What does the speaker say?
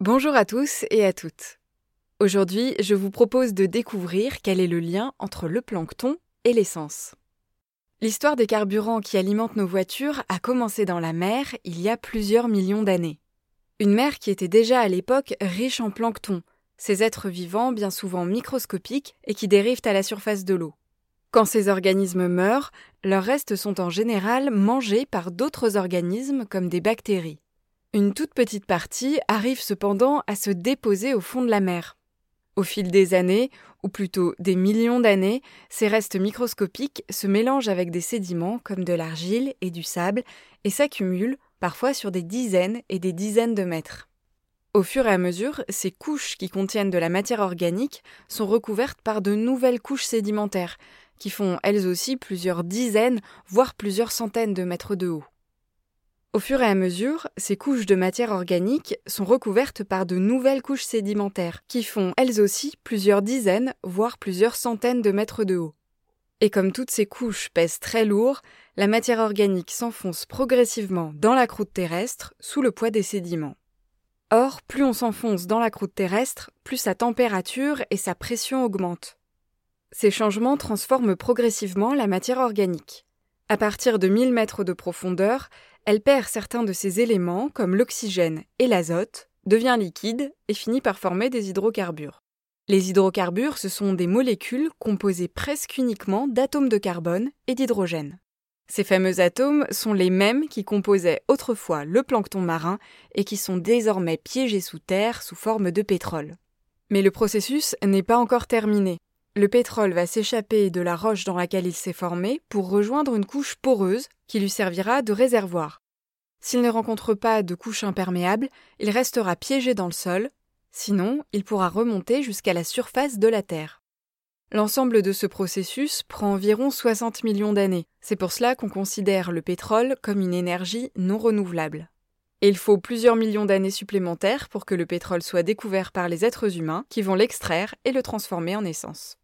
Bonjour à tous et à toutes. Aujourd'hui, je vous propose de découvrir quel est le lien entre le plancton et l'essence. L'histoire des carburants qui alimentent nos voitures a commencé dans la mer il y a plusieurs millions d'années. Une mer qui était déjà à l'époque riche en plancton, ces êtres vivants bien souvent microscopiques et qui dérivent à la surface de l'eau. Quand ces organismes meurent, leurs restes sont en général mangés par d'autres organismes comme des bactéries. Une toute petite partie arrive cependant à se déposer au fond de la mer. Au fil des années, ou plutôt des millions d'années, ces restes microscopiques se mélangent avec des sédiments comme de l'argile et du sable et s'accumulent parfois sur des dizaines et des dizaines de mètres. Au fur et à mesure, ces couches qui contiennent de la matière organique sont recouvertes par de nouvelles couches sédimentaires, qui font elles aussi plusieurs dizaines, voire plusieurs centaines de mètres de haut. Au fur et à mesure, ces couches de matière organique sont recouvertes par de nouvelles couches sédimentaires, qui font elles aussi plusieurs dizaines, voire plusieurs centaines de mètres de haut. Et comme toutes ces couches pèsent très lourd, la matière organique s'enfonce progressivement dans la croûte terrestre sous le poids des sédiments. Or, plus on s'enfonce dans la croûte terrestre, plus sa température et sa pression augmentent. Ces changements transforment progressivement la matière organique. À partir de 1000 mètres de profondeur, elle perd certains de ses éléments, comme l'oxygène et l'azote, devient liquide et finit par former des hydrocarbures. Les hydrocarbures, ce sont des molécules composées presque uniquement d'atomes de carbone et d'hydrogène. Ces fameux atomes sont les mêmes qui composaient autrefois le plancton marin et qui sont désormais piégés sous terre sous forme de pétrole. Mais le processus n'est pas encore terminé. Le pétrole va s'échapper de la roche dans laquelle il s'est formé pour rejoindre une couche poreuse qui lui servira de réservoir. S'il ne rencontre pas de couche imperméable, il restera piégé dans le sol, sinon il pourra remonter jusqu'à la surface de la Terre. L'ensemble de ce processus prend environ 60 millions d'années. C'est pour cela qu'on considère le pétrole comme une énergie non renouvelable. Et il faut plusieurs millions d'années supplémentaires pour que le pétrole soit découvert par les êtres humains qui vont l'extraire et le transformer en essence.